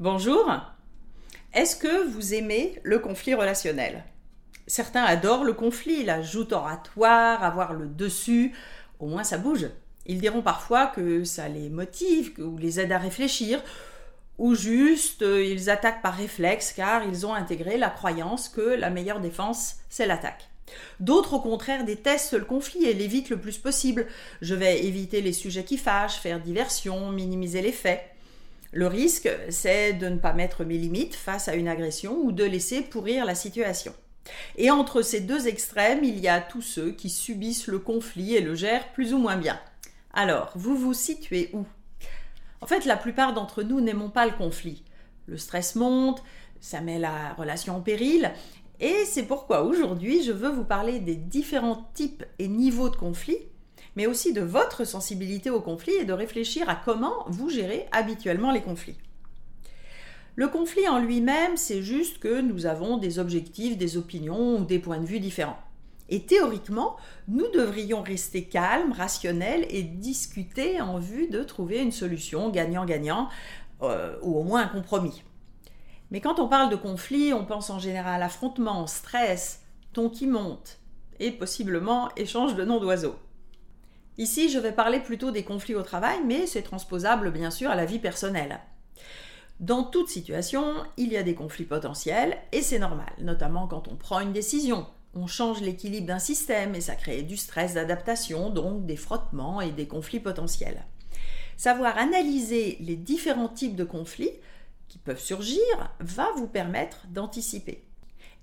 Bonjour. Est-ce que vous aimez le conflit relationnel? Certains adorent le conflit, la joute oratoire, avoir le dessus, au moins ça bouge. Ils diront parfois que ça les motive ou les aide à réfléchir, ou juste euh, ils attaquent par réflexe car ils ont intégré la croyance que la meilleure défense, c'est l'attaque. D'autres, au contraire, détestent le conflit et l'évitent le plus possible. Je vais éviter les sujets qui fâchent, faire diversion, minimiser les faits. Le risque, c'est de ne pas mettre mes limites face à une agression ou de laisser pourrir la situation. Et entre ces deux extrêmes, il y a tous ceux qui subissent le conflit et le gèrent plus ou moins bien. Alors, vous vous situez où? En fait, la plupart d'entre nous n'aimons pas le conflit. Le stress monte, ça met la relation en péril, et c'est pourquoi aujourd'hui je veux vous parler des différents types et niveaux de conflit mais aussi de votre sensibilité au conflit et de réfléchir à comment vous gérez habituellement les conflits. Le conflit en lui-même, c'est juste que nous avons des objectifs, des opinions ou des points de vue différents. Et théoriquement, nous devrions rester calmes, rationnels et discuter en vue de trouver une solution gagnant-gagnant euh, ou au moins un compromis. Mais quand on parle de conflit, on pense en général affrontement, stress, ton qui monte et possiblement échange de noms d'oiseaux. Ici, je vais parler plutôt des conflits au travail, mais c'est transposable bien sûr à la vie personnelle. Dans toute situation, il y a des conflits potentiels et c'est normal, notamment quand on prend une décision. On change l'équilibre d'un système et ça crée du stress d'adaptation, donc des frottements et des conflits potentiels. Savoir analyser les différents types de conflits qui peuvent surgir va vous permettre d'anticiper.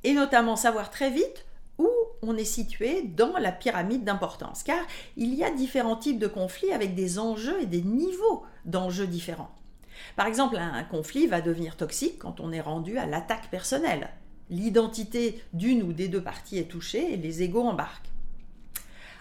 Et notamment savoir très vite où on est situé dans la pyramide d'importance, car il y a différents types de conflits avec des enjeux et des niveaux d'enjeux différents. Par exemple, un conflit va devenir toxique quand on est rendu à l'attaque personnelle. L'identité d'une ou des deux parties est touchée et les égaux embarquent.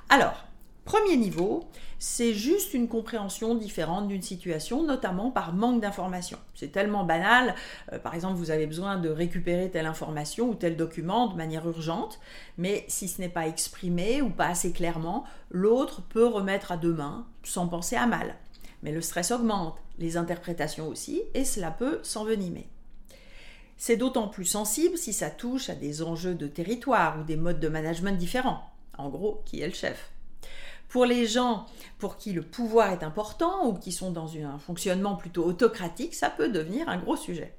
Alors, Premier niveau, c'est juste une compréhension différente d'une situation, notamment par manque d'information. C'est tellement banal, euh, par exemple, vous avez besoin de récupérer telle information ou tel document de manière urgente, mais si ce n'est pas exprimé ou pas assez clairement, l'autre peut remettre à demain sans penser à mal. Mais le stress augmente, les interprétations aussi, et cela peut s'envenimer. C'est d'autant plus sensible si ça touche à des enjeux de territoire ou des modes de management différents. En gros, qui est le chef? Pour les gens pour qui le pouvoir est important ou qui sont dans un fonctionnement plutôt autocratique, ça peut devenir un gros sujet.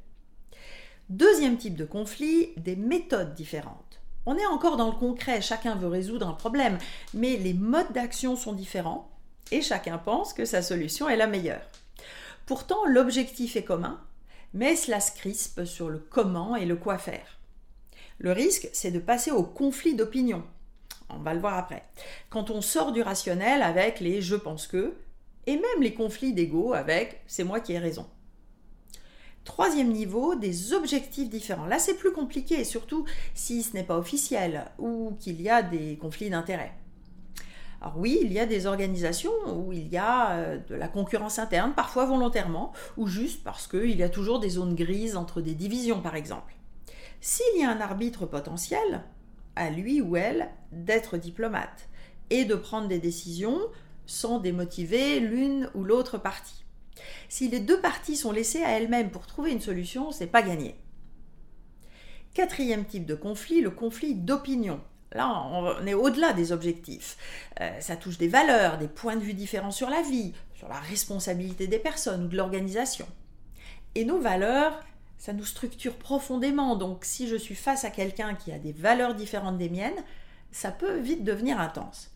Deuxième type de conflit, des méthodes différentes. On est encore dans le concret, chacun veut résoudre un problème, mais les modes d'action sont différents et chacun pense que sa solution est la meilleure. Pourtant, l'objectif est commun, mais cela se crispe sur le comment et le quoi faire. Le risque, c'est de passer au conflit d'opinion, on va le voir après. Quand on sort du rationnel avec les je pense que, et même les conflits d'ego avec c'est moi qui ai raison. Troisième niveau, des objectifs différents. Là, c'est plus compliqué, surtout si ce n'est pas officiel ou qu'il y a des conflits d'intérêts. Alors oui, il y a des organisations où il y a euh, de la concurrence interne, parfois volontairement, ou juste parce qu'il y a toujours des zones grises entre des divisions, par exemple. S'il y a un arbitre potentiel, à lui ou elle d'être diplomate et de prendre des décisions sans démotiver l'une ou l'autre partie. Si les deux parties sont laissées à elles-mêmes pour trouver une solution, c'est pas gagné. Quatrième type de conflit, le conflit d'opinion. Là, on est au-delà des objectifs. Euh, ça touche des valeurs, des points de vue différents sur la vie, sur la responsabilité des personnes ou de l'organisation. Et nos valeurs, ça nous structure profondément. Donc si je suis face à quelqu'un qui a des valeurs différentes des miennes, ça peut vite devenir intense.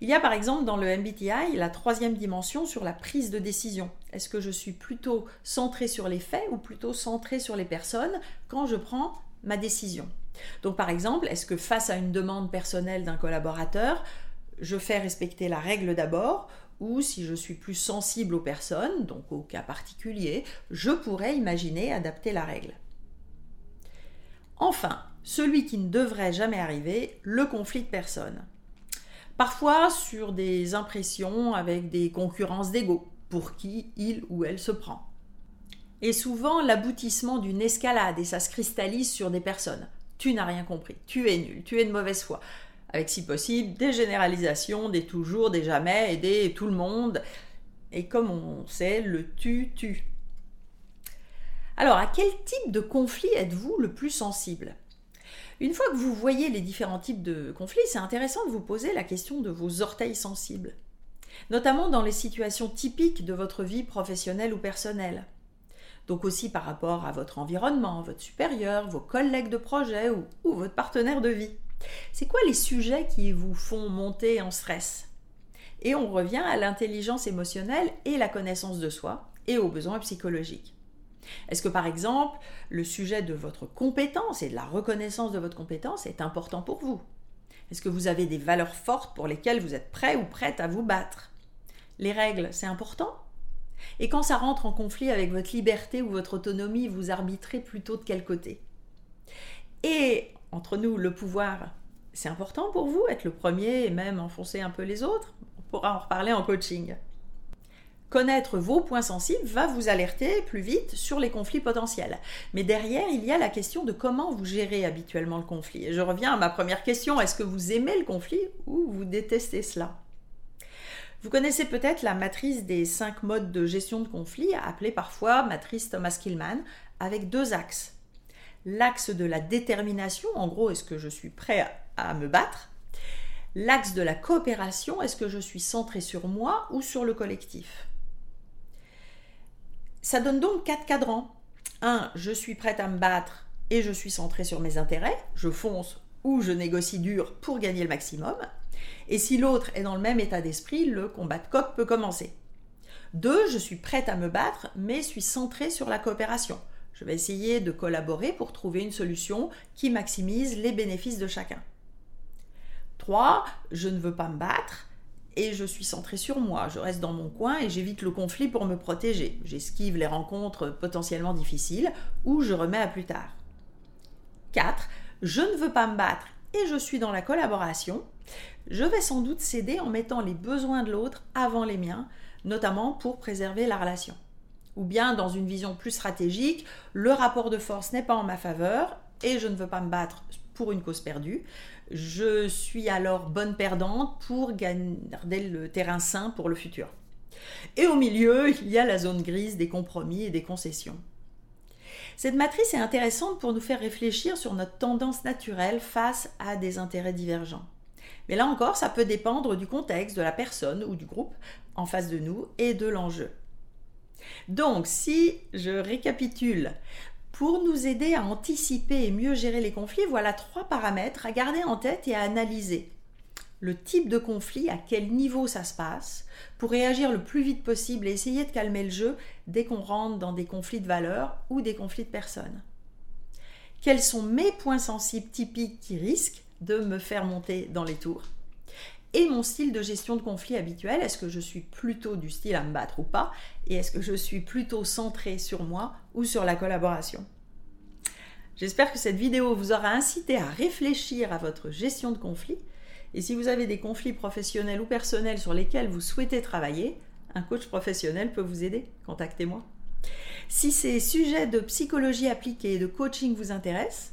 Il y a par exemple dans le MBTI la troisième dimension sur la prise de décision. Est-ce que je suis plutôt centré sur les faits ou plutôt centré sur les personnes quand je prends ma décision? Donc par exemple, est-ce que face à une demande personnelle d'un collaborateur, je fais respecter la règle d'abord ou si je suis plus sensible aux personnes, donc au cas particulier, je pourrais imaginer adapter la règle. Enfin, celui qui ne devrait jamais arriver, le conflit de personnes. Parfois sur des impressions avec des concurrences d'ego, pour qui il ou elle se prend. Et souvent l'aboutissement d'une escalade, et ça se cristallise sur des personnes. Tu n'as rien compris, tu es nul, tu es de mauvaise foi, avec si possible des généralisations, des toujours, des jamais et des tout le monde. Et comme on sait, le tu, tu. Alors, à quel type de conflit êtes-vous le plus sensible? Une fois que vous voyez les différents types de conflits, c'est intéressant de vous poser la question de vos orteils sensibles, notamment dans les situations typiques de votre vie professionnelle ou personnelle. Donc aussi par rapport à votre environnement, votre supérieur, vos collègues de projet ou, ou votre partenaire de vie. C'est quoi les sujets qui vous font monter en stress? Et on revient à l'intelligence émotionnelle et la connaissance de soi et aux besoins psychologiques. Est-ce que par exemple, le sujet de votre compétence et de la reconnaissance de votre compétence est important pour vous? Est-ce que vous avez des valeurs fortes pour lesquelles vous êtes prêt ou prête à vous battre? Les règles, c'est important? Et quand ça rentre en conflit avec votre liberté ou votre autonomie, vous arbitrez plutôt de quel côté? Et entre nous, le pouvoir, c'est important pour vous, être le premier et même enfoncer un peu les autres? On pourra en reparler en coaching. Connaître vos points sensibles va vous alerter plus vite sur les conflits potentiels. Mais derrière, il y a la question de comment vous gérez habituellement le conflit. Et je reviens à ma première question, est-ce que vous aimez le conflit ou vous détestez cela? Vous connaissez peut-être la matrice des cinq modes de gestion de conflit, appelée parfois matrice Thomas Killman, avec deux axes. L'axe de la détermination, en gros, est-ce que je suis prêt à me battre? L'axe de la coopération, est-ce que je suis centré sur moi ou sur le collectif? Ça donne donc quatre cadrans. Un, je suis prête à me battre et je suis centré sur mes intérêts, je fonce ou je négocie dur pour gagner le maximum. Et si l'autre est dans le même état d'esprit, le combat de coq peut commencer. Deux, je suis prête à me battre, mais suis centré sur la coopération. Je vais essayer de collaborer pour trouver une solution qui maximise les bénéfices de chacun. Trois, je ne veux pas me battre, et je suis centré sur moi. Je reste dans mon coin et j'évite le conflit pour me protéger. J'esquive les rencontres potentiellement difficiles ou je remets à plus tard. 4. Je ne veux pas me battre et je suis dans la collaboration. Je vais sans doute céder en mettant les besoins de l'autre avant les miens, notamment pour préserver la relation. Ou bien dans une vision plus stratégique, le rapport de force n'est pas en ma faveur et je ne veux pas me battre pour une cause perdue. Je suis alors bonne perdante pour garder le terrain sain pour le futur. Et au milieu, il y a la zone grise des compromis et des concessions. Cette matrice est intéressante pour nous faire réfléchir sur notre tendance naturelle face à des intérêts divergents. Mais là encore, ça peut dépendre du contexte, de la personne ou du groupe en face de nous et de l'enjeu. Donc, si je récapitule, pour nous aider à anticiper et mieux gérer les conflits, voilà trois paramètres à garder en tête et à analyser. Le type de conflit, à quel niveau ça se passe, pour réagir le plus vite possible et essayer de calmer le jeu dès qu'on rentre dans des conflits de valeurs ou des conflits de personnes. Quels sont mes points sensibles typiques qui risquent de me faire monter dans les tours? Et mon style de gestion de conflit habituel. Est-ce que je suis plutôt du style à me battre ou pas? Et est-ce que je suis plutôt centré sur moi ou sur la collaboration? J'espère que cette vidéo vous aura incité à réfléchir à votre gestion de conflit. Et si vous avez des conflits professionnels ou personnels sur lesquels vous souhaitez travailler, un coach professionnel peut vous aider. Contactez-moi. Si ces sujets de psychologie appliquée et de coaching vous intéressent,